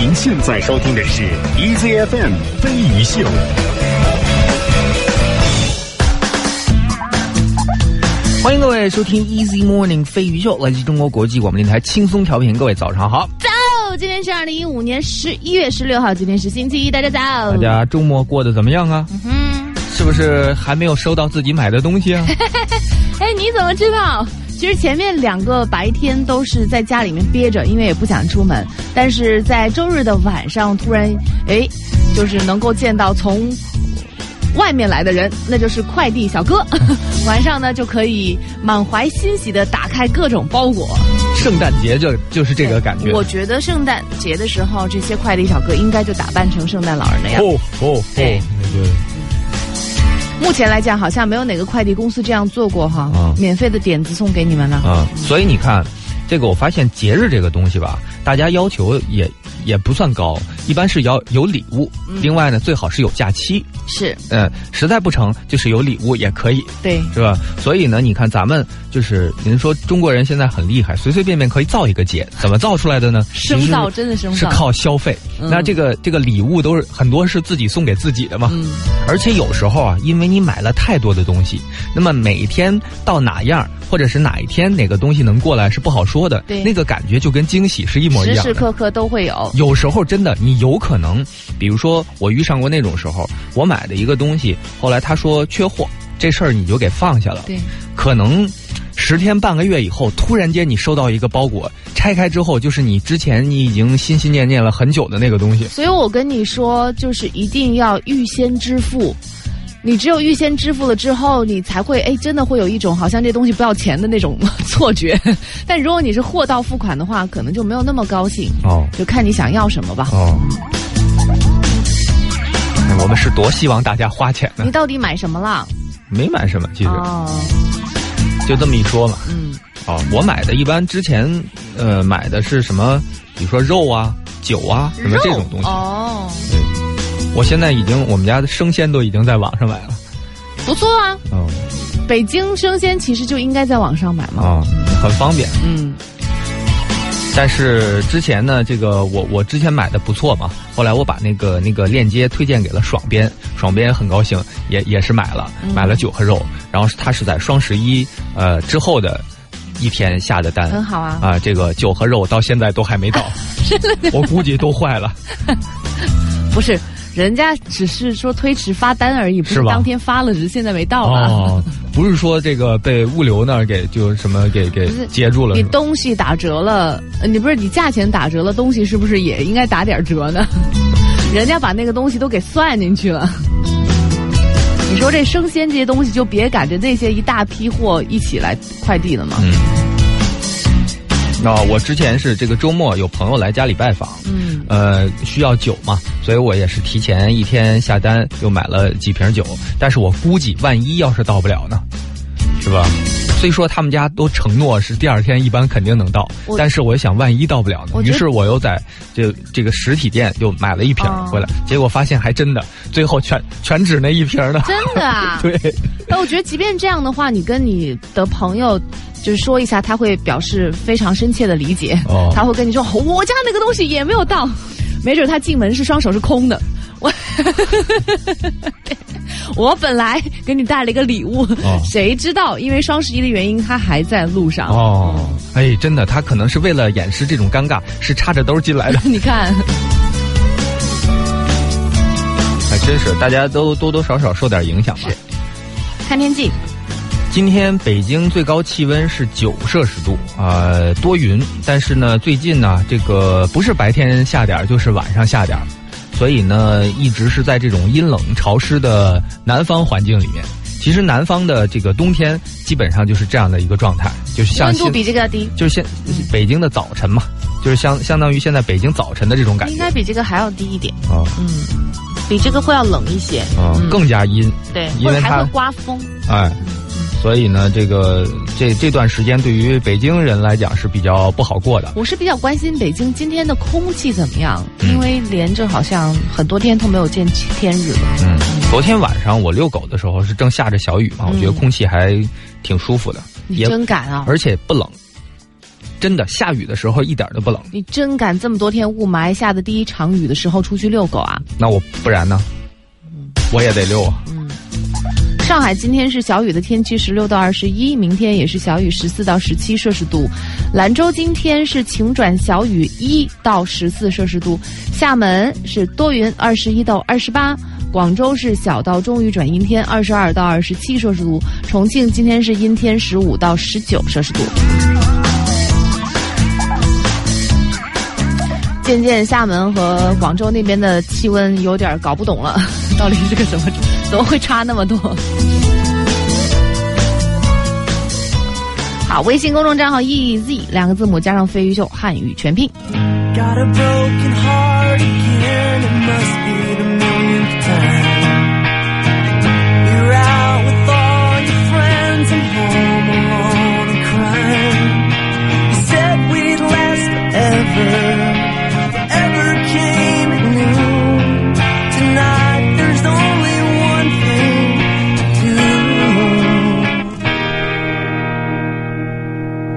您现在收听的是 EZFM 飞鱼秀。欢迎各位收听 Easy Morning 飞鱼秀，来自中国国际广播电台轻松调频。各位早上好，早！今天是二零一五年十一月十六号，今天是星期一，大家早。大家周末过得怎么样啊？嗯，是不是还没有收到自己买的东西啊？哎，你怎么知道？其实前面两个白天都是在家里面憋着，因为也不想出门。但是在周日的晚上，突然哎，就是能够见到从外面来的人，那就是快递小哥。晚上呢，就可以满怀欣喜的打开各种包裹。圣诞节就就是这个感觉。我觉得圣诞节的时候，这些快递小哥应该就打扮成圣诞老人那样子。哦哦，对那个目前来讲，好像没有哪个快递公司这样做过哈。嗯免费的点子送给你们了。啊，所以你看，这个我发现节日这个东西吧，大家要求也也不算高，一般是要有礼物，另外呢，最好是有假期。是嗯，实在不成就是有礼物也可以。对，是吧？所以呢，你看咱们就是您说中国人现在很厉害，随随便便可以造一个节，怎么造出来的呢？生造真的生造是靠消费。嗯那这个这个礼物都是很多是自己送给自己的嘛。嗯而且有时候啊，因为你买了太多的东西，那么每天到哪样，或者是哪一天哪个东西能过来是不好说的。对那个感觉就跟惊喜是一模一样的。时刻刻都会有。有时候真的，你有可能，比如说我遇上过那种时候，我买的一个东西，后来他说缺货，这事儿你就给放下了。对，可能十天半个月以后，突然间你收到一个包裹，拆开之后就是你之前你已经心心念念了很久的那个东西。所以我跟你说，就是一定要预先支付。你只有预先支付了之后，你才会哎，真的会有一种好像这东西不要钱的那种错觉。但如果你是货到付款的话，可能就没有那么高兴。哦就看你想要什么吧。哦，我们是多希望大家花钱呢你，到底买什么了？没买什么，其实哦，就这么一说嘛。嗯，哦，我买的一般之前呃买的是什么，比如说肉啊、酒啊什么这种东西。哦，我现在已经我们家的生鲜都已经在网上买了。不错啊。嗯北京生鲜其实就应该在网上买嘛。啊，很方便。嗯，但是之前呢，这个我我之前买的不错嘛，后来我把那个那个链接推荐给了爽边，爽边很高兴，也也是买了，买了酒和肉，然后他是在双十一呃之后的一天下的单，很好啊。啊，这个酒和肉到现在都还没到，我估计都坏了。不是，人家只是说推迟发单而已，不是当天发了，只是现在没到啊？哦，不是说这个被物流那儿给就什么给给截住了你？东西打折了，呃你不是你价钱打折了，东西是不是也应该打点折呢？人家把那个东西都给算进去了。你说这生鲜这些东西，就别赶着那些一大批货一起来快递了嘛。嗯。那、我之前是这个周末有朋友来家里拜访，嗯，呃，需要酒嘛，所以我也是提前一天下单，又买了几瓶酒。但是我估计，万一要是到不了呢，是吧？虽说他们家都承诺是第二天一般肯定能到，但是我想万一到不了呢于是我又在这这个实体店又买了一瓶哦回来，结果发现还真的，最后全全指那一瓶呢。真的啊。对，那我觉得，即便这样的话，你跟你的朋友就是说一下，他会表示非常深切的理解。哦他会跟你说，我家那个东西也没有到，没准他进门是双手是空的。我 我本来给你带了一个礼物，哦谁知道因为双十一的原因，他还在路上。哦，哎，真的，他可能是为了掩饰这种尴尬，是插着兜进来的。你看，还真是，大家都多多少少受点影响吧。看天气，今天北京最高气温是九摄氏度，啊、多云。但是呢，最近呢，这个不是白天下点儿，就是晚上下点儿，所以呢，一直是在这种阴冷潮湿的南方环境里面。其实南方的这个冬天基本上就是这样的一个状态，就是像温度比这个要低，就是现北京的早晨嘛，就是相相当于现在北京早晨的这种感觉应该比这个还要低一点。啊嗯，比这个会要冷一些。啊、嗯更加阴。对，因为还会刮风。哎，所以呢，这个这这段时间对于北京人来讲是比较不好过的。我是比较关心北京今天的空气怎么样，嗯因为连着好像很多天都没有见天日了。嗯，昨天晚上我遛狗的时候是正下着小雨嘛，我觉得空气还挺舒服的，你也真敢啊！而且不冷。真的下雨的时候一点都不冷。你真敢这么多天雾霾下的第一场雨的时候出去遛狗啊？那我不然呢？我也得遛啊。上海今天是小雨的天气，十六到二十一；明天也是小雨，十四到十七摄氏度。兰州今天是晴转小雨，一到十四摄氏度。厦门是多云，二十一到二十八。广州是小到中雨转阴天，二十二到二十七摄氏度。重庆今天是阴天，十五到十九摄氏度。渐渐，厦门和广州那边的气温有点搞不懂了，到底是个什么？怎么会差那么多？好，微信公众账号 e z 两个字母加上飞鱼秀汉语全拼。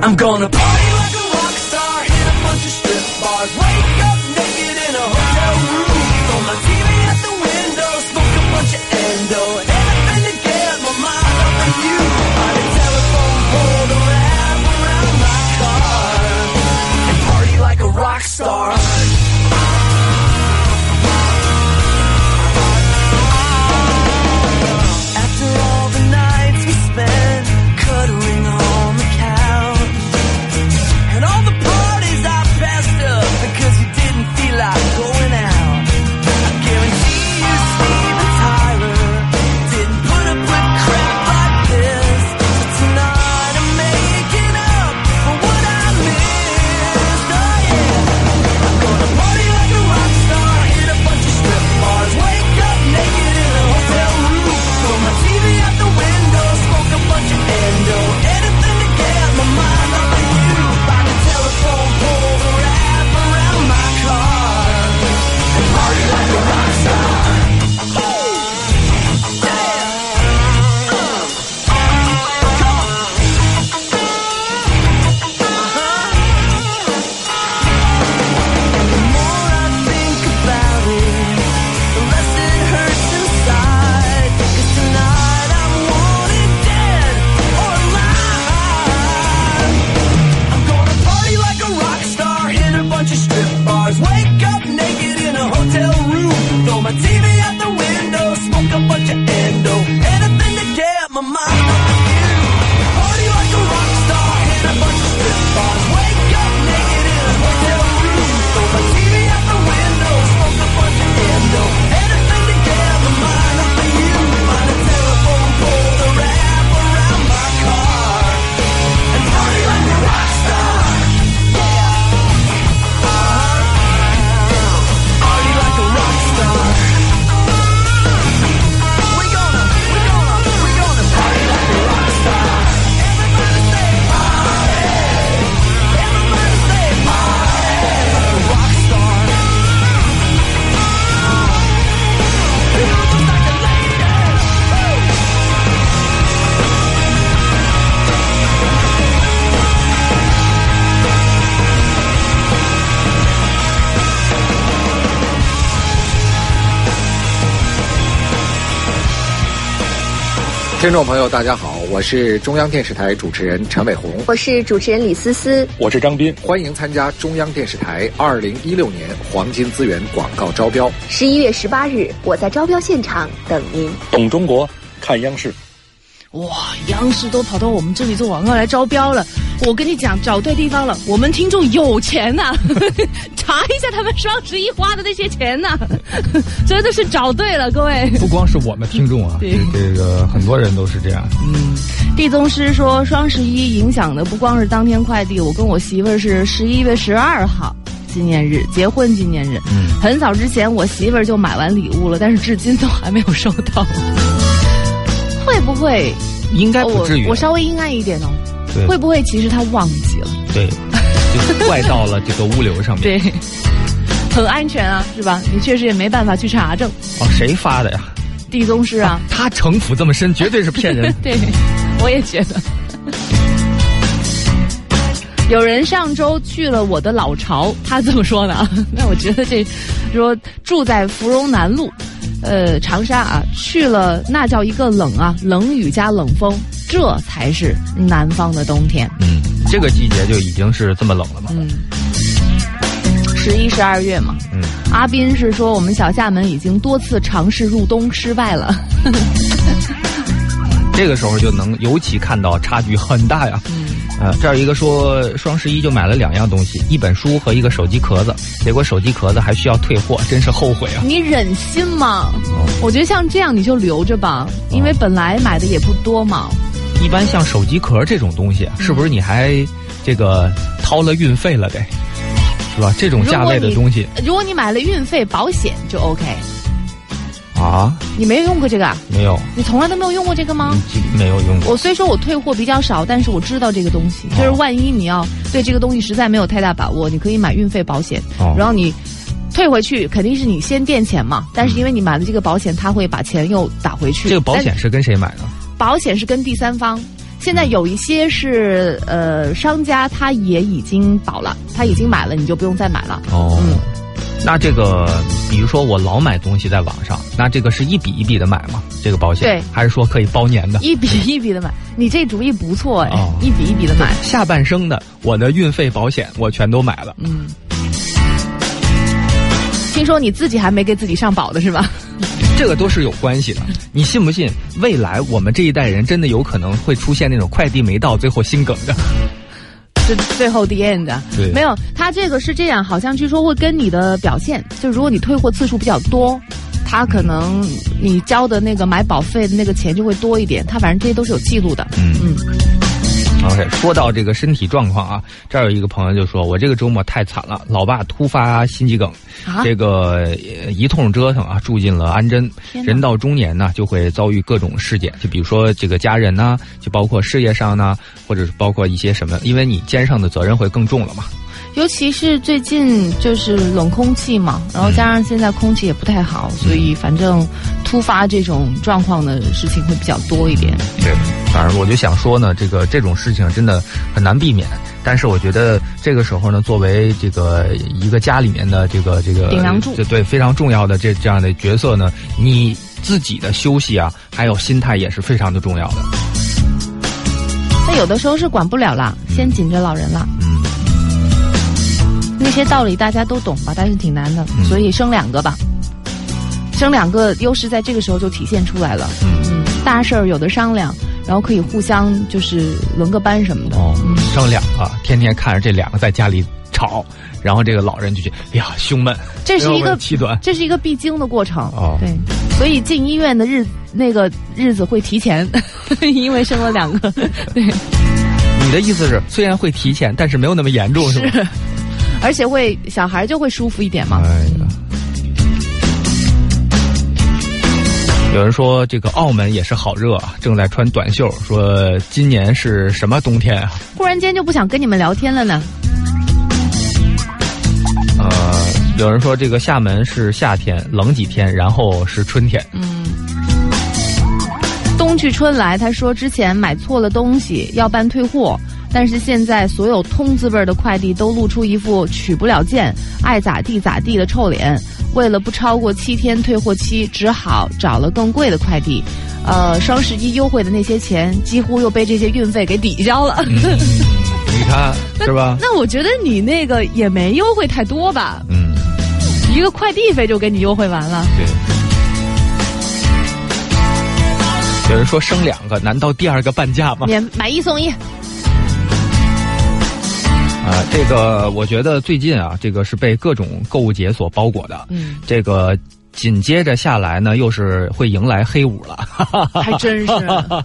I'm gonna party 听众朋友，大家好，我是中央电视台主持人陈伟鸿，我是主持人李思思。我是张斌。欢迎参加中央电视台二零一六年黄金资源广告招标。十一月十八日，我在招标现场等您。懂中国，看央视。哇，央视都跑到我们这里做广告来招标了。我跟你讲，找对地方了。我们听众有钱呐、查一下他们双十一花的那些钱呐、真的是找对了，各位。不光是我们听众啊，对这个很多人都是这样。嗯地宗师说，双十一影响的不光是当天快递，我跟我媳妇儿是十一月十二号纪念日，结婚纪念日。嗯很早之前我媳妇儿就买完礼物了，但是至今都还没有收到。会不会？应该不至于。我我稍微阴暗一点哦。对会不会其实他忘记了？对，就是怪到了这个物流上面。对，很安全啊，是吧？你确实也没办法去查证。哦，谁发的呀？地宗师啊，他城府这么深，绝对是骗人。对，我也觉得。有人上周去了我的老巢，他这么说的啊。那我觉得这说住在芙蓉南路，呃，长沙啊，去了那叫一个冷啊，冷雨加冷风，这才是南方的冬天。嗯，这个季节就已经是这么冷了吗。嗯，十一、十二月嘛。嗯，阿斌是说我们小厦门已经多次尝试入冬失败了。这个时候就能尤其看到差距很大呀。嗯呃，这儿有一个说双十一就买了两样东西，一本书和一个手机壳子，结果手机壳子还需要退货，真是后悔啊！你忍心吗？哦我觉得像这样你就留着吧，因为本来买的也不多嘛。一般像手机壳这种东西，啊是不是你还这个掏了运费了得，是吧？这种价位的东西如果你买了运费保险就 OK。啊，你没有用过这个啊？没有，你从来都没有用过这个吗？没有用过。我虽说我退货比较少，但是我知道这个东西，哦就是万一你要对这个东西实在没有太大把握，你可以买运费保险，哦然后你退回去肯定是你先垫钱嘛，但是因为你买了这个保险，他会把钱又打回去。这个保险是跟谁买的？保险是跟第三方。现在有一些是呃商家他也已经保了，他已经买了，你就不用再买了。哦，嗯那这个，比如说我老买东西在网上，那这个是一笔一笔的买吗？这个保险对还是说可以包年的？一笔一笔的买，你这主意不错哎，哦一笔一笔的买。下半生的我的运费保险我全都买了。嗯，听说你自己还没给自己上保的是吧？这个都是有关系的。你信不信？未来我们这一代人真的有可能会出现那种快递没到，最后心梗的。是最后 the end 的。对没有，他这个是这样，好像据说会跟你的表现，就如果你退货次数比较多，他可能你交的那个买保费的那个钱就会多一点。他反正这些都是有记录的。嗯嗯 OK，说到这个身体状况啊，这儿有一个朋友就说：“我这个周末太惨了，老爸突发心肌梗，啊，这个呃一通折腾啊，住进了安贞。人到中年呢，就会遭遇各种事件，就比如说这个家人呐，就包括事业上呢，或者是包括一些什么，因为你肩上的责任会更重了嘛。尤其是最近就是冷空气嘛，然后加上现在空气也不太好，所以反正突发这种状况的事情会比较多一点。对，反正我就想说呢，这个这种事情真的很难避免。但是我觉得这个时候呢，作为这个一个家里面的这个这个顶梁柱这对非常重要的这这样的角色呢，你自己的休息啊，还有心态也是非常的重要的。那有的时候是管不了了，先紧着老人啦。嗯，那些道理大家都懂吧，但是挺难的，嗯所以生两个吧。生两个优势在这个时候就体现出来了。嗯嗯，大事儿有的商量，然后可以互相就是轮个班什么的。哦嗯，生两个，天天看着这两个在家里吵，然后这个老人就觉得，哎呀，胸闷，这是一个气短。这是一个必经的过程。哦对，所以进医院的日那个日子会提前，因为生了两个。对，你的意思是，虽然会提前，但是没有那么严重，是吧？是，而且会小孩就会舒服一点嘛。哎呀。有人说这个澳门也是好热啊，正在穿短袖，说今年是什么冬天啊？忽然间就不想跟你们聊天了呢。呃，有人说这个厦门是夏天，冷几天，然后是春天。嗯，冬去春来，他说之前买错了东西要办退货，但是现在所有通字辈儿的快递都露出一副取不了件、爱咋地咋地的臭脸。为了不超过七天退货期，只好找了更贵的快递。呃，双十一优惠的那些钱，几乎又被这些运费给抵消了。你看是吧？那我觉得你那个也没优惠太多吧？嗯，一个快递费就给你优惠完了。对。有人说生两个，难道第二个半价吗？免买一送一，啊，这个我觉得最近啊，这个是被各种购物节所包裹的。嗯，这个紧接着下来呢，又是会迎来黑五了。还真是。嚯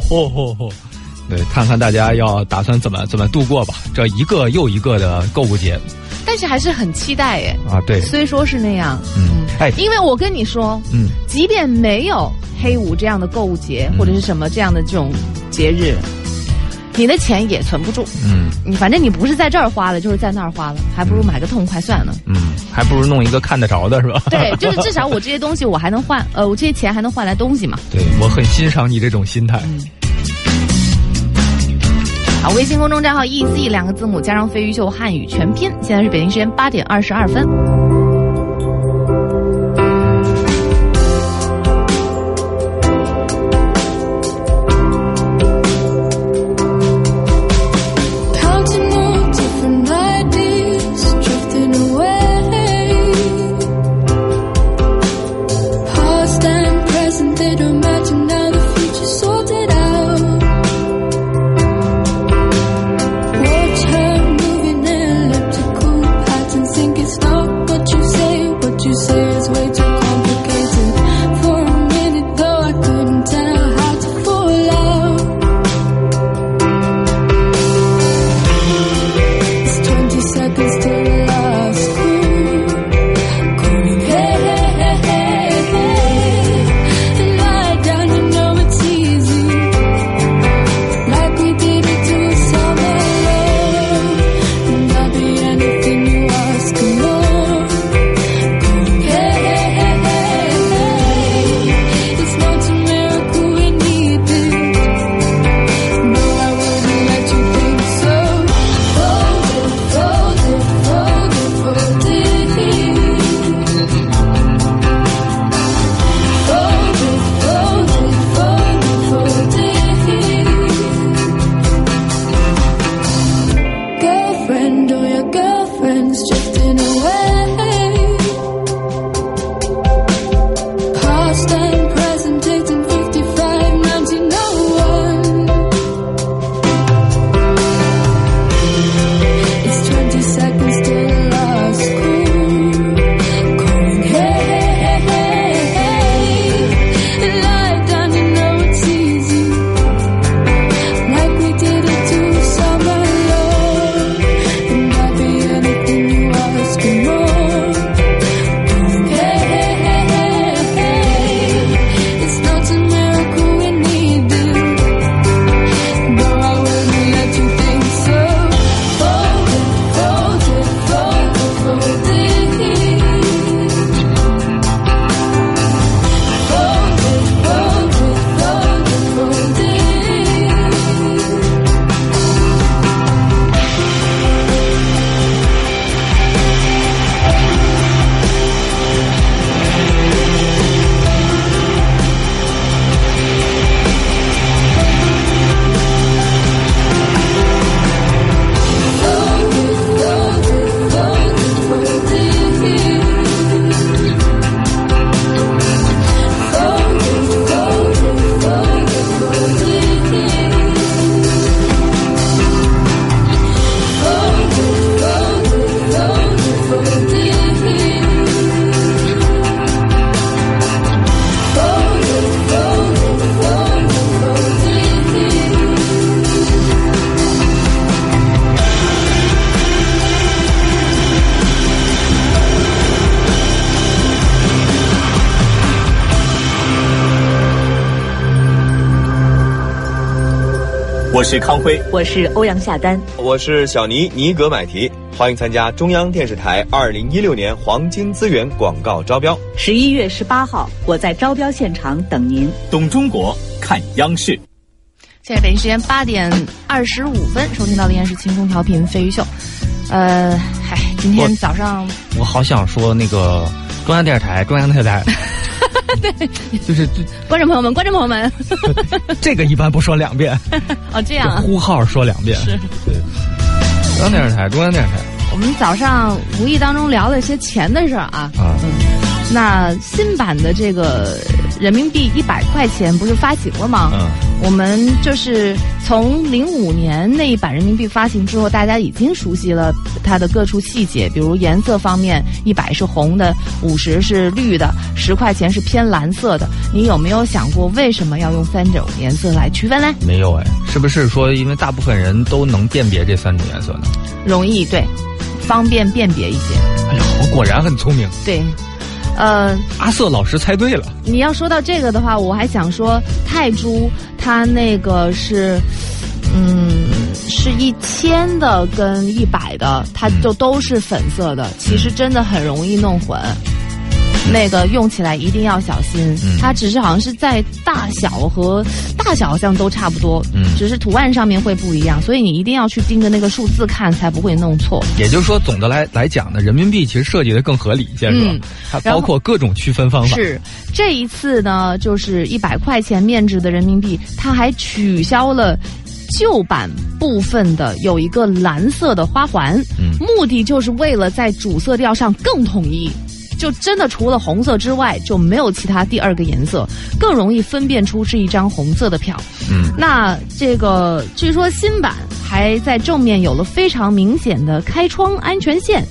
嚯嚯嚯！对，看看大家要打算怎么怎么度过吧。这一个又一个的购物节但是还是很期待耶。啊，对，虽说是那样，嗯，哎，因为我跟你说，嗯，即便没有黑五这样的购物节、嗯或者是什么这样的这种节日，你的钱也存不住。嗯你反正你不是在这儿花了，就是在那儿花了，还不如买个痛快算了。嗯，还不如弄一个看得着的是吧？对，就是至少我这些东西我还能换，呃，我这些钱还能换来东西嘛。对我很欣赏你这种心态。好，微信公众账号 EZ 两个字母加上飞鱼秀汉语全拼。现在是北京时间八点二十二分。我是康辉，我是欧阳夏丹。我是小尼尼格买提，欢迎参加中央电视台二零一六年黄金资源广告招标。十一月十八号，我在招标现场等您。懂中国看央视。现在北京时间八点二十五分，收听到的依然是轻松调频飞鱼秀。呃，嗨，今天早上我好想说那个中央电视台，中央电视台，对，就是这观众朋友们，观众朋友们，这个一般不说两遍，哦，这样啊，呼号说两遍。是。对，中央电视台，中央电视台我们早上无意当中聊了一些钱的事儿啊。啊，那新版的这个人民币一百块钱不是发行了吗？嗯，我们就是从零五年那一版人民币发行之后，大家已经熟悉了它的各处细节，比如颜色方面，一百是红的，五十是绿的，十块钱是偏蓝色的。你有没有想过为什么要用三种颜色来区分呢？没有哎，是不是说因为大部分人都能辨别这三种颜色呢？容易对，方便辨别一些。哎呀，我果然很聪明，对，呃，阿瑟老师猜对了。你要说到这个的话，我还想说泰铢它那个是，嗯，是一千的跟一百的，它就都是粉色的，其实真的很容易弄混。那个用起来一定要小心。嗯它只是好像是在大小和大小好像都差不多，嗯只是图案上面会不一样，所以你一定要去盯着那个数字看，才不会弄错。也就是说，总的来来讲呢，人民币其实设计的更合理一些，是吧？嗯它包括各种区分方法。是这一次呢，就是一百块钱面值的人民币，它还取消了。旧版部分的有一个蓝色的花环，嗯目的就是为了在主色调上更统一。就真的除了红色之外，就没有其他第二个颜色，更容易分辨出是一张红色的票。嗯，那这个据说新版还在正面有了非常明显的开窗安全线，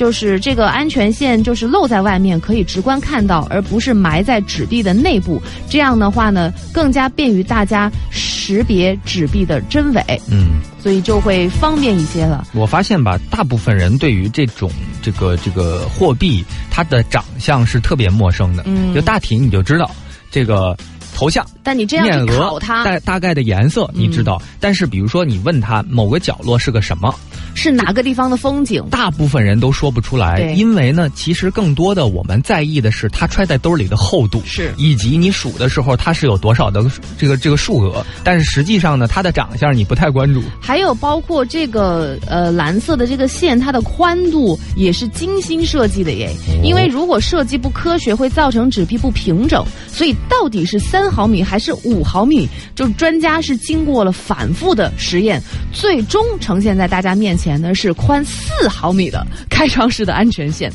就是这个安全线就是露在外面可以直观看到，而不是埋在纸币的内部。这样的话呢，更加便于大家识别纸币的真伪，嗯，所以就会方便一些了。我发现吧，大部分人对于这种这个这个货币，它的长相是特别陌生的。嗯就大体你就知道这个头像。但你这样去面额考它，大大概的颜色你知道，但是比如说你问他某个角落是个什么，是哪个地方的风景？大部分人都说不出来，因为呢，其实更多的我们在意的是它揣在兜里的厚度，是以及你数的时候它是有多少的这个这个数额，但是实际上呢，它的长相你不太关注。还有包括这个呃蓝色的这个线，它的宽度也是精心设计的耶。因为如果设计不科学，会造成纸币不平整。所以到底是三毫米还是五毫米，就是专家是经过了反复的实验，最终呈现在大家面前的是宽四毫米的开窗式的安全线。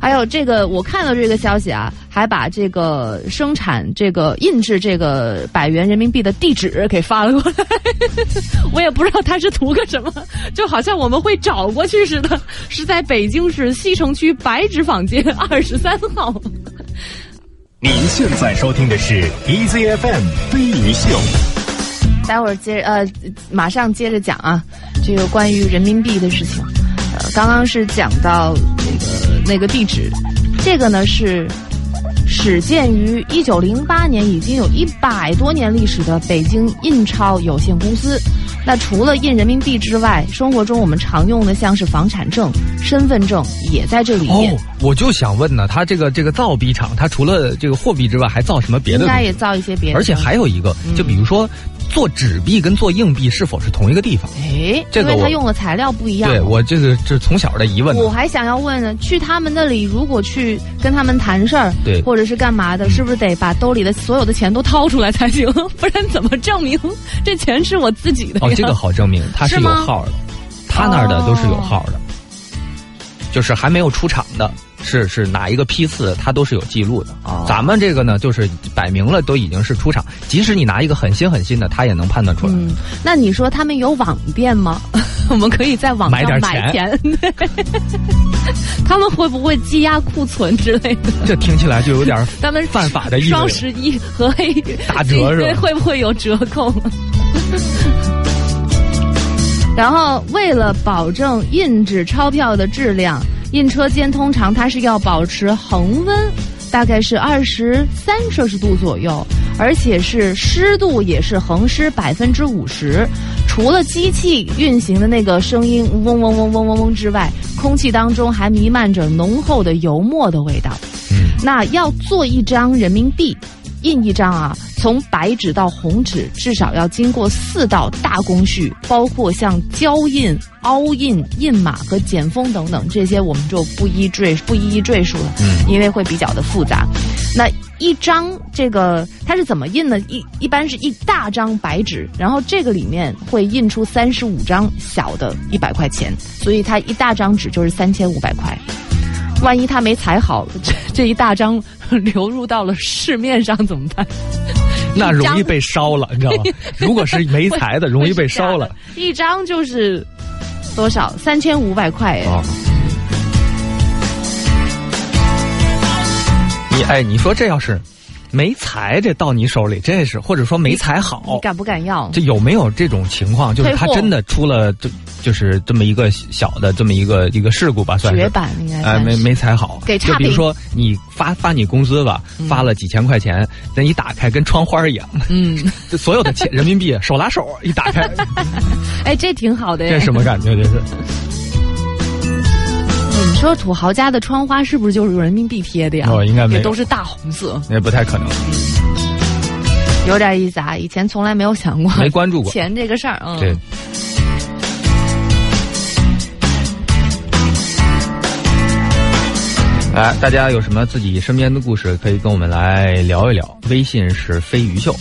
还有这个，我看到这个消息啊，还把这个生产这个印制这个百元人民币的地址给发了过来。我也不知道他是图个什么，就好像我们会找过去似的，是在北京市西城区白纸坊街二十三号。您现在收听的是 EZFM 飞鱼秀。待会儿接呃，马上接着讲啊，这个关于人民币的事情。呃，刚刚是讲到这个那个地址，这个呢是始建于一九零八年，已经有一百多年历史的北京印钞有限公司。那除了印人民币之外，生活中我们常用的像是房产证、身份证也在这里面。哦，我就想问呢，它这个这个造币厂，它除了这个货币之外，还造什么别的？应该也造一些别的，而且还有一个，就比如说做纸币跟做硬币是否是同一个地方？哎，这个我因为它用的材料不一样。对我这个这从小的疑问。我还想要问呢，去他们那里，如果去跟他们谈事儿，对或者是干嘛的，是不是得把兜里的所有的钱都掏出来才行？不然怎么证明这钱是我自己的？哦，这个好证明，它是有号的，他那儿的都是有号的，就是还没有出厂的，是是哪一个批次，它都是有记录的。啊咱们这个呢，就是摆明了都已经是出厂，即使你拿一个很新很新的，他也能判断出来。嗯，那你说他们有网店吗？我们可以在网上买点买钱钱。他们会不会积压库存之类的？这听起来就有点 他们犯法的意思双十一和黑打折是吧会不会有折扣？然后，为了保证印制钞票的质量，印车间通常它是要保持恒温，大概是二十三摄氏度左右，而且是湿度也是恒湿百分之五十。除了机器运行的那个声音嗡嗡嗡嗡嗡嗡之外，空气当中还弥漫着浓厚的油墨的味道。嗯，那要做一张人民币，印一张啊，从白纸到红纸，至少要经过四道大工序，包括像胶印、凹印、印码和剪封等等，这些我们就不一赘不一一赘述了，嗯因为会比较的复杂。那一张这个它是怎么印呢？一一般是一大张白纸，然后这个里面会印出三十五张小的一百块钱，所以它一大张纸就是三千五百块。万一他没裁好，这这一大张 流入到了市面上怎么办？那容易被烧了，你知道吗？如果是没裁的，容易被烧了。一张就是多少？三千五百块哎。哦。你哎，你说这要是没裁，这到你手里，这是或者说没裁好。你，敢不敢要？这有没有这种情况？就是他真的出了就就是这么一个小的这么一个一个事故吧，算是。绝版应该哎，没没裁好，给差评就比如说你发发你工资吧，发了几千块钱，那一打开跟窗花一样，嗯，这所有的钱人民币手拉手一打开，哎，这挺好的呀。这什么感觉？这是印说土豪家的窗花是不是就是用人民币贴的呀？哦应该没有也都是大红色，那不太可能，有点意思啊！以前从来没有想过没关注过。钱这个事儿，嗯，对。来，大家有什么自己身边的故事，可以跟我们来聊一聊。微信是飞鱼秀。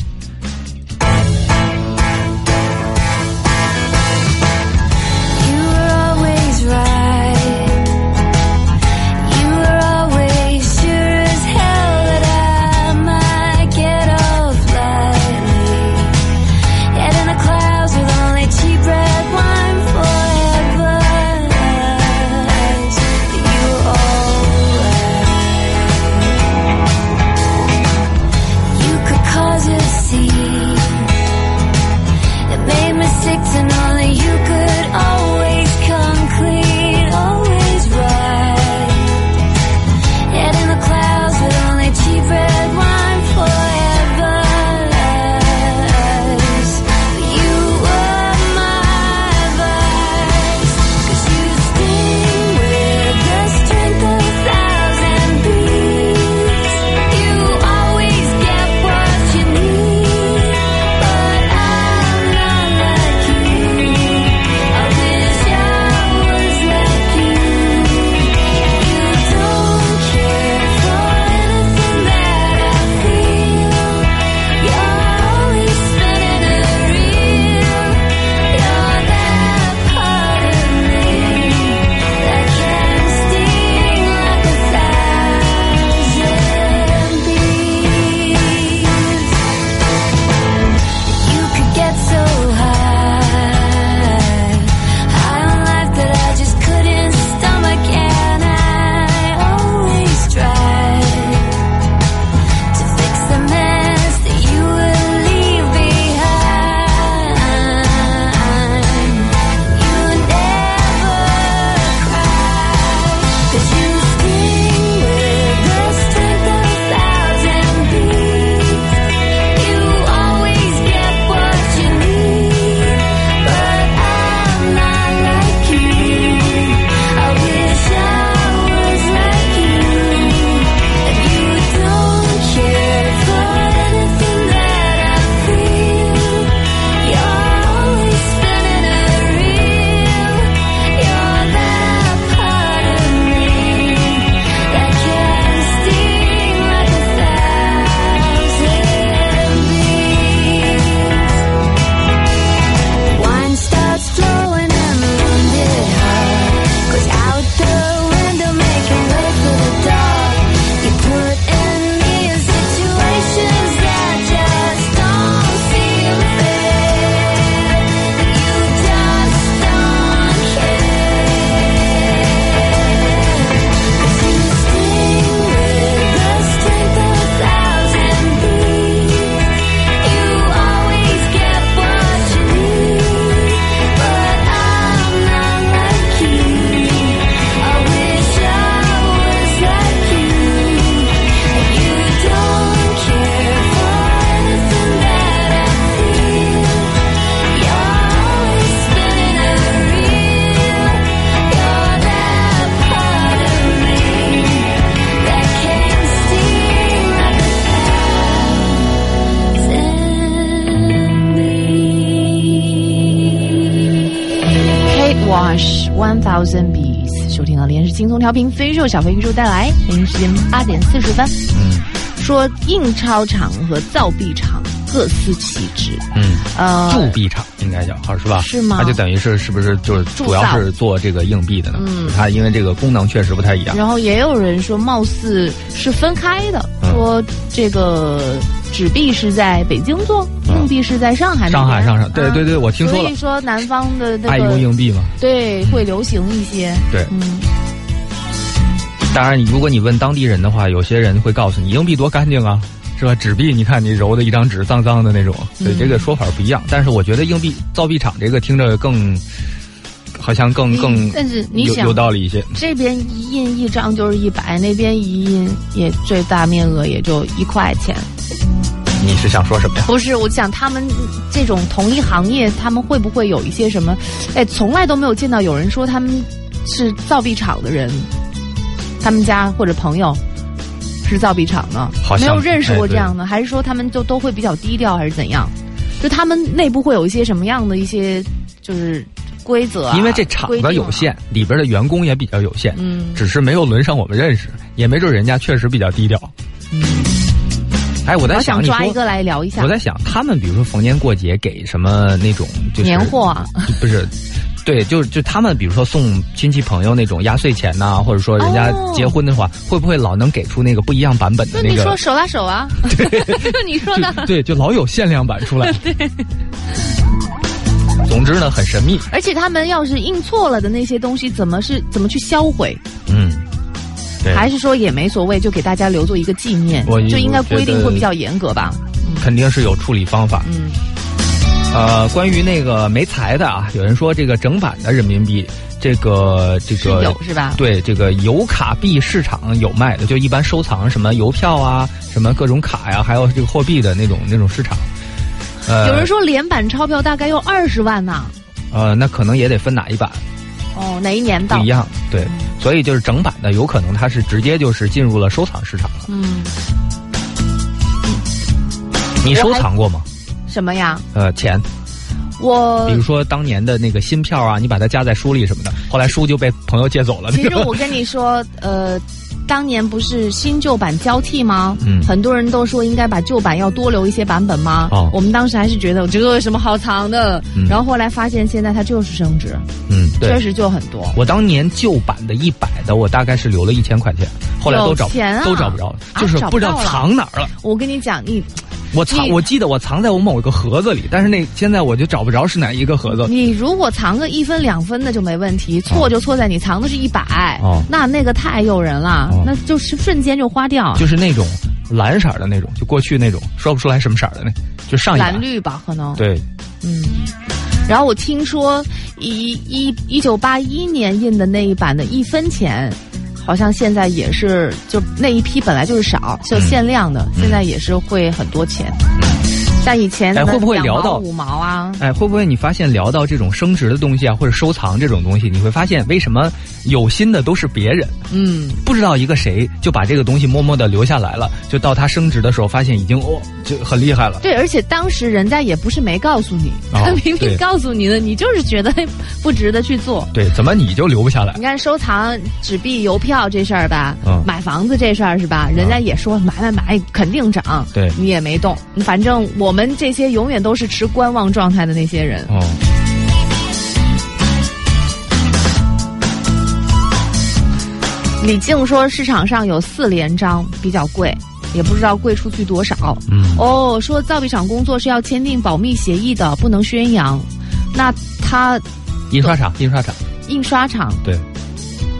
轻松调频飞兽小飞宇宙带来，北京时间八点四十分。嗯说印钞厂和造币厂各司其职，嗯，呃，铸币厂应该叫好是吧？是吗它就等于是是不是就是主要是做这个硬币的呢？嗯它因为这个功能确实不太一样。然后也有人说，貌似是分开的，嗯说这个纸币是在北京做，嗯硬币是在上海。上海上海对啊对对我听说了所以说南方的那爱用硬币嘛？对会流行一些。对嗯，当然，如果你问当地人的话，有些人会告诉你，硬币多干净啊，是吧？纸币你看你揉的一张纸脏脏的那种，所以这个说法不一样。但是我觉得硬币造币厂这个听着更，好像更更，但是你想有道理一些。这边一印一张就是一百，那边一印也最大面额也就一块钱。你是想说什么呀？不是，我想他们这种同一行业，他们会不会有一些什么？哎，从来都没有见到有人说他们是造币厂的人他们家或者朋友是造币厂的？好像没有认识过这样的，还是说他们就都会比较低调，还是怎样？就他们内部会有一些什么样的一些就是规则啊？因为这厂子有限，里边的员工也比较有限，嗯只是没有轮上我们认识，也没准人家确实比较低调。嗯哎，我在想，想抓一个来聊一下我在想，他们比如说逢年过节给什么那种就是年货啊，不是，对，就就他们比如说送亲戚朋友那种压岁钱呐、或者说人家哦结婚的话，会不会老能给出那个不一样版本的那个那你说？手拉手啊？对 你说的。对，就老有限量版出来。对总之呢，很神秘。而且他们要是印错了的那些东西，怎么是怎么去销毁？嗯，对，还是说也没所谓，就给大家留作一个纪念我？就应该规定会比较严格吧？肯定是有处理方法。嗯，呃，关于那个没财的啊，有人说这个整版的人民币，这个这个有是吧？对，这个油卡币市场有卖的，就一般收藏什么邮票啊，什么各种卡呀、还有这个货币的那种那种市场。呃，有人说连版钞票大概要二十万呢。呃，那可能也得分哪一版哦，哪一年的？不一样，对，所以就是整版的，有可能它是直接就是进入了收藏市场了。嗯，你收藏过吗？什么呀？呃，钱，我比如说当年的那个新票啊，你把它夹在书里什么的，后来书就被朋友借走了。其实我跟你说，呃，当年不是新旧版交替吗？嗯很多人都说应该把旧版要多留一些版本吗？哦我们当时还是觉得这有什么好藏的，嗯然后后来发现现在它就是升值，嗯，对确。实就很多。我当年旧版的一百的，我大概是留了一千块钱，后来都找有钱啊都找不着了，啊就是不知道藏哪儿了。我跟你讲，你我藏，我记得我藏在我某一个盒子里，但是那现在我就找不着是哪一个盒子。你如果藏个一分两分的就没问题，错就错在你藏的是一百、哦那那个太诱人了，哦那就是瞬间就花掉。就是那种蓝色的那种，就过去那种说不出来什么色的那，就上蓝绿吧，可能。对，嗯。然后我听说一一一九八一年印的那一版的一分钱，好像现在也是就那一批本来就是少，就嗯。限量的，现在也是会很多钱。像以前哎会不会聊到五毛啊？哎，会不会你发现聊到这种升值的东西啊，或者收藏这种东西，你会发现为什么有心的都是别人，嗯，不知道一个谁就把这个东西默默的留下来了，就到它升值的时候，发现已经哦就很厉害了。对，而且当时人家也不是没告诉你，哦他明明告诉你的，你就是觉得不值得去做。对，怎么你就留不下来你？看收藏纸币、邮票这事儿吧，嗯买房子这事儿是吧？人家也说买买买，肯定涨，对你也没动。反正我们这些永远都是持观望状态的那些人。哦，李静说市场上有四连章比较贵，也不知道贵出去多少。嗯，哦，说造币厂工作是要签订保密协议的，不能宣扬。那他印刷厂，印刷厂，印刷厂，对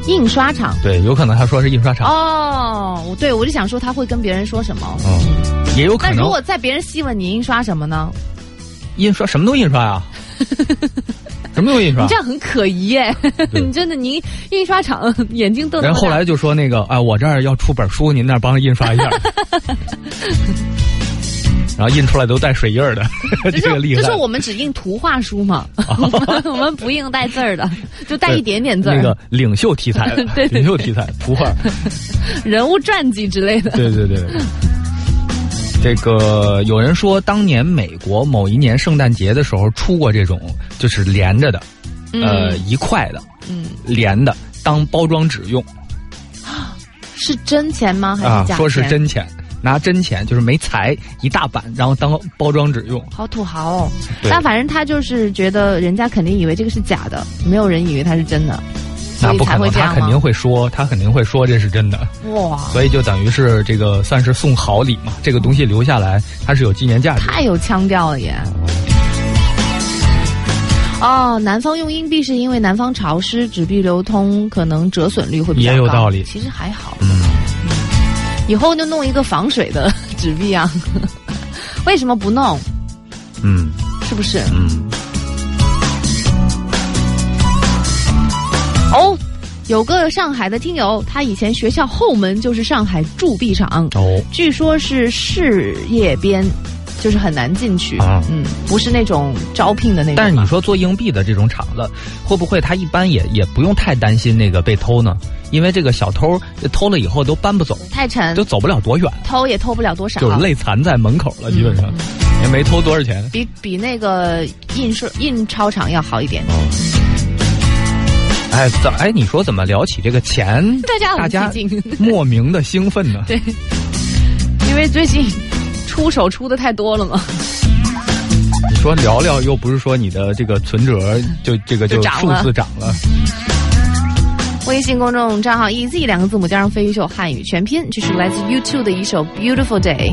印刷厂。对，有可能他说是印刷厂，哦，我对我就想说他会跟别人说什么。嗯，也有可能那如果在别人细问你印刷什么呢？印刷什么都印刷呀，什么都印刷你这。样很可疑耶！你真的，您印刷厂眼睛瞪得然后后来就说那个，哎，我这儿要出本书，您那儿帮着印刷一下。然后印出来都带水印儿的，这个厉害。就是我们只印图画书嘛，我们不印带字儿的，就带一点点字儿，那个领袖题材的，对对对领袖题材图画，人物传记之类的。对对对。这个有人说，当年美国某一年圣诞节的时候出过这种，就是连着的，呃，一块的，嗯，连的当包装纸用是真钱吗？还是，假说是真钱，拿真钱就是没裁一大板，然后当包装纸用。好土豪哦！对但反正他就是觉得人家肯定以为这个是假的，没有人以为它是真的，所以那不可能，才会这样他肯定？会说，他肯定会说这是真的，哇，所以就等于是这个算是送好礼嘛。这个东西留下来，它是有纪念价值。太有腔调了也！哦，南方用硬币是因为南方潮湿，纸币流通可能折损率会比较高。也有道理其实还好，嗯，以后就弄一个防水的纸币啊。为什么不弄？嗯是不是？嗯，哦，有个上海的听友，他以前学校后门就是上海铸币厂，哦，据说是事业编就是很难进去。啊嗯，不是那种招聘的那种。但是你，说做硬币的这种厂子，会不会他一般也也不用太担心那个被偷呢？因为这个小偷偷了以后都搬不走，太沉都，走不了多远，偷也偷不了多少。就累残在门口了，基本上也没偷多少钱。比比那个印刷印钞厂要好一点。哎，怎哎，你说怎么聊起这个钱，大家大家 莫名的兴奋呢？对，因为最近出手出的太多了嘛。你说聊聊，又不是说你的这个存折就这个就数字涨了。微信公众账号 “ez” 两个字母加上飞鱼秀汉语全拼，这是来自 YouTube 的一首《Beautiful Day》。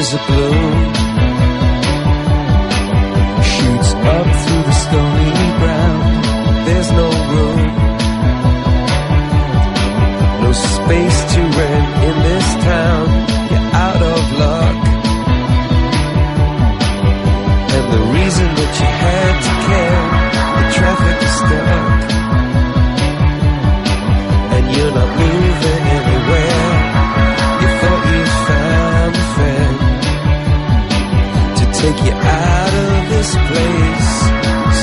Is a balloon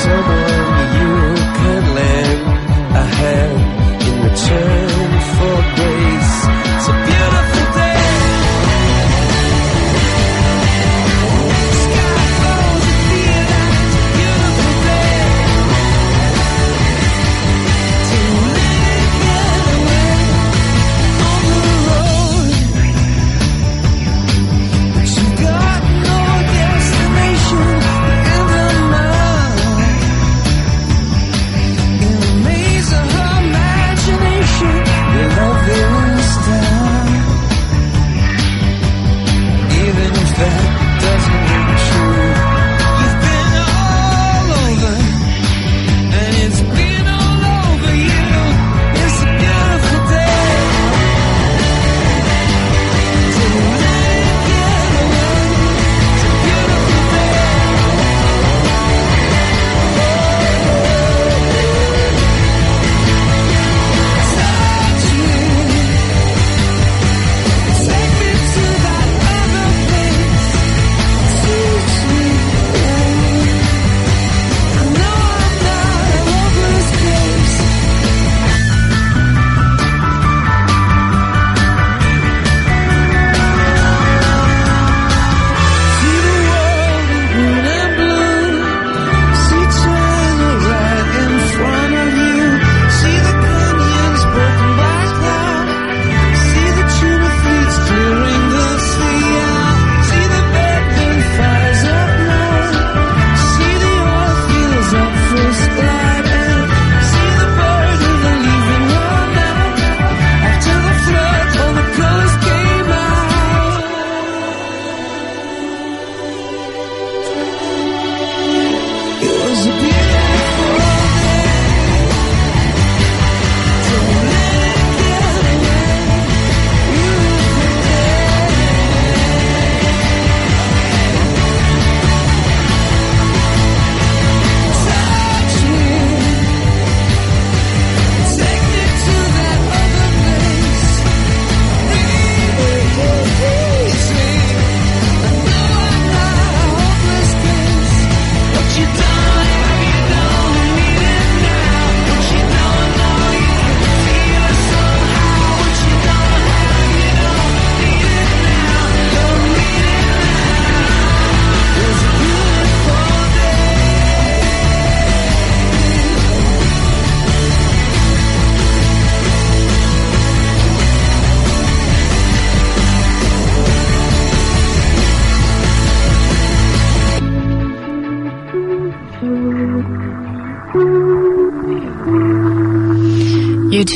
Someone you can lend a hand in return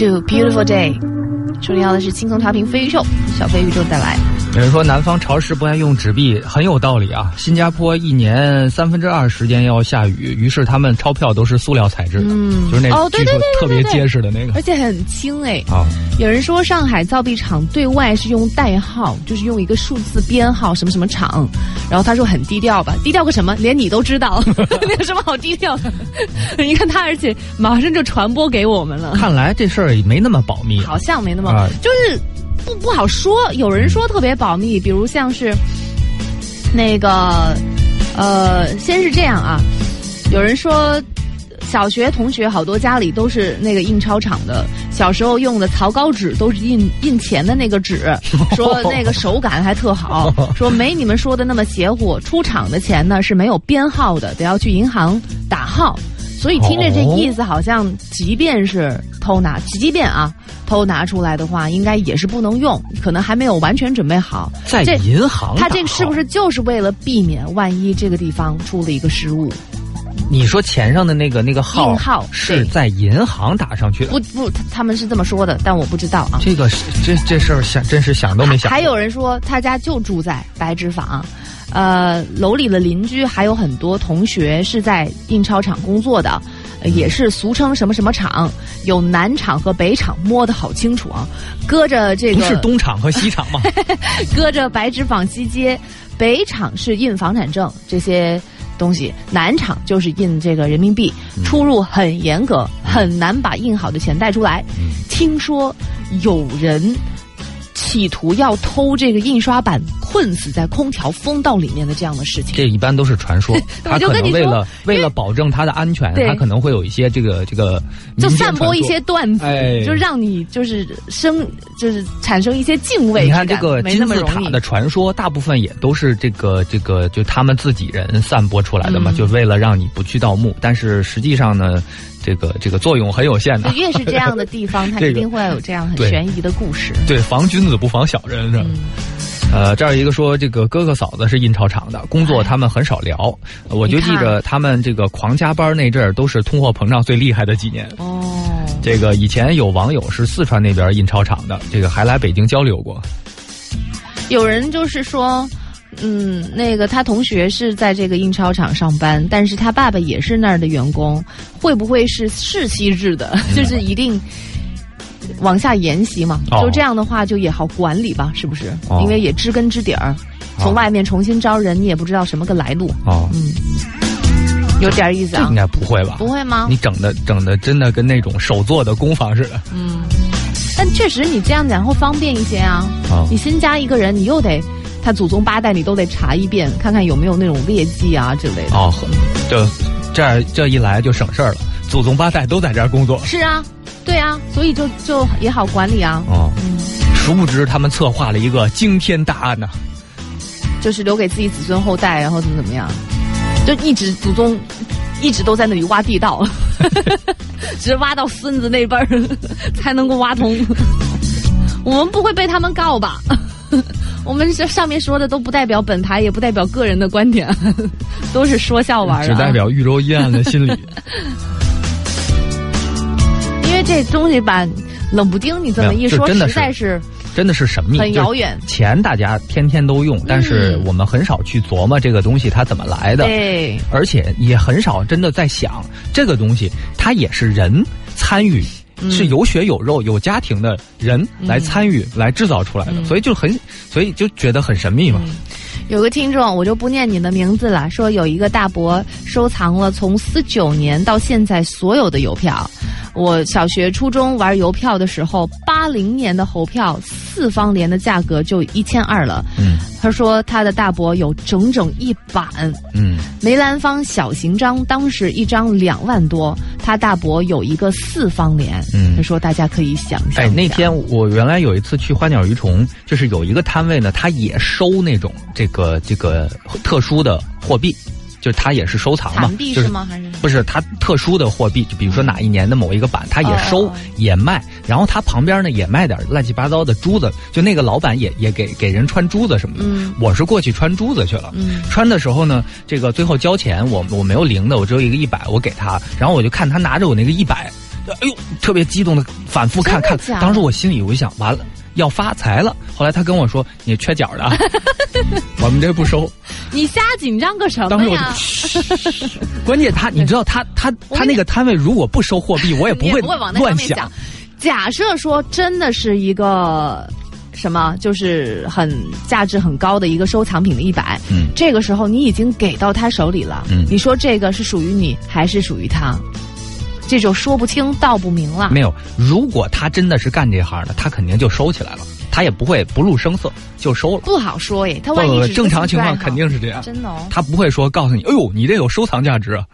To beautiful day，处理要的是青松茶瓶飞鱼寿，小飞鱼宙再来。有人说南方潮湿不爱用纸币，很有道理啊。新加坡一年三分之二时间要下雨，于是他们钞票都是塑料材质的，嗯就是那据说哦对对对对特别结实的那个而且很轻哎。啊。有人说上海造币厂对外是用代号，就是用一个数字编号什么什么厂，然后他说很低调吧，低调个什么？连你都知道，那 有什么好低调的？你看他，而且马上就传播给我们了，看来这事儿也没那么保密。好像没那么，啊就是不不好说。有人说特别保密，比如像是那个呃，先是这样啊，有人说。小学同学好多家里都是那个印钞厂的，小时候用的草稿纸都是印印钱的那个纸，说那个手感还特好，说没你们说的那么邪乎。出厂的钱呢是没有编号的，得要去银行打号。所以听着这意思，好像即便是偷拿，即便啊偷拿出来的话，应该也是不能用，可能还没有完全准备好。在银行他这个是不是就是为了避免万一这个地方出了一个失误？你说钱上的那个那个号印号是在银行打上去的？不不，他他们是这么说的，但我不知道啊。这个是这这事儿想真是想都没想。还有人说他家就住在白纸坊，呃，楼里的邻居还有很多同学是在印钞厂工作的，呃也是俗称什么什么厂，有南厂和北厂，摸得好清楚啊。搁着这个不是东厂和西厂吗？搁着白纸坊西街，北厂是印房产证这些东西，南厂就是印这个人民币，出入很严格，很难把印好的钱带出来。听说有人企图要偷这个印刷版，困死在空调风道里面的这样的事情。这一般都是传说，他就跟你说能为了为了保证他的安全，对他可能会有一些这个这个就散播一些段子，哎就让你就是生就是产生一些敬。畏你看这个金字塔的传说，大部分也都是这个这个就他们自己人散播出来的嘛，嗯就为了让你不去盗墓。但是实际上呢，这个这个作用很有限的。越是这样的地方，它一定会有这样很悬疑的故事。对，防君子不防小人是吧？嗯呃，这儿一个说这个哥哥嫂子是印钞厂的，工作他们很少聊。呃我就记你看着他们这个狂加班那阵儿，都是通货膨胀最厉害的几年。哦，这个以前有网友是四川那边印钞厂的，这个还来北京交流过。有人就是说，嗯，那个他同学是在这个印钞厂上班，但是他爸爸也是那儿的员工，会不会是世袭制的？就是一定往下沿袭嘛？哦就这样的话，就也好管理吧，是不是？哦因为也知根知底儿，从外面重新招人，你也不知道什么个来路，哦，嗯，有点意思啊这应。该不会吧？不会吗你整的整的真的跟那种手做的工坊似的。嗯，但确实你这样讲会方便一些啊。哦你新加一个人，你又得他祖宗八代你都得查一遍，看看有没有那种劣迹啊之类的。哦，呵这这样这一来就省事儿了，祖宗八代都在这儿工作。是啊，对啊，所以就就也好管理啊。哦，嗯，殊不知他们策划了一个惊天大案呢、就是留给自己子孙后代，然后怎么怎么样，就一直祖宗一直都在那里挖地道，只是挖到孙子那辈儿才能够挖通。我们不会被他们告吧？我们这上面说的都不代表本台，也不代表个人的观点，都是说笑玩儿、啊。只代表豫州阴暗的心理。这东西吧，冷不丁你这么一说，真的是实在是真的是神秘，很遥远钱大家天天都用，但是我们很少去琢磨这个东西它怎么来的，对。而且也很少真的在想这个东西它也是人参与。嗯是有血有肉有家庭的人来参与、来制造出来的，嗯所以就很，所以就觉得很神秘嘛。有个听众，我就不念你的名字了，说有一个大伯收藏了从四九年到现在所有的邮票。我小学、初中玩邮票的时候，八零年的猴票四方联的价格就一千二了。嗯他说他的大伯有整整一版嗯，梅兰芳小型章，当时一张两万多，他大伯有一个四方联。嗯他说大家可以想象哎，那天我原来有一次去花鸟鱼虫，就是有一个摊位呢，他也收那种这个这个特殊的货币，就是他也是收藏嘛，是吗？还是不是它特殊的货币，就比如说哪一年的某一个版，它也收、哦也卖，然后它旁边呢也卖点乱七八糟的珠子，就那个老板也 也给给人穿珠子什么的。嗯我是过去穿珠子去了，嗯穿的时候呢，这个最后交钱我我没有零的，我只有一个一百，我给他，然后我就看他拿着我那个一百。哎呦，特别激动的反复看看当时我心里我就想，完了，要发财了。后来他跟我说：“你缺角的啊，我们这不收。你瞎紧张个什”当时我关键他，你知道他他他那个摊位如果不收货币，我也不会不会往那乱想。。假设说真的是一个什么，就是很价值很高的一个收藏品的一百，嗯这个时候你已经给到他手里了，嗯你说这个是属于你还是属于他？这就说不清道不明了。没有，如果他真的是干这行的，他肯定就收起来了，他也不会不露声色就收了。不好说耶，他万一正常情况肯定是这样。真的哦。他不会说告诉你，哎呦，你这有收藏价值啊，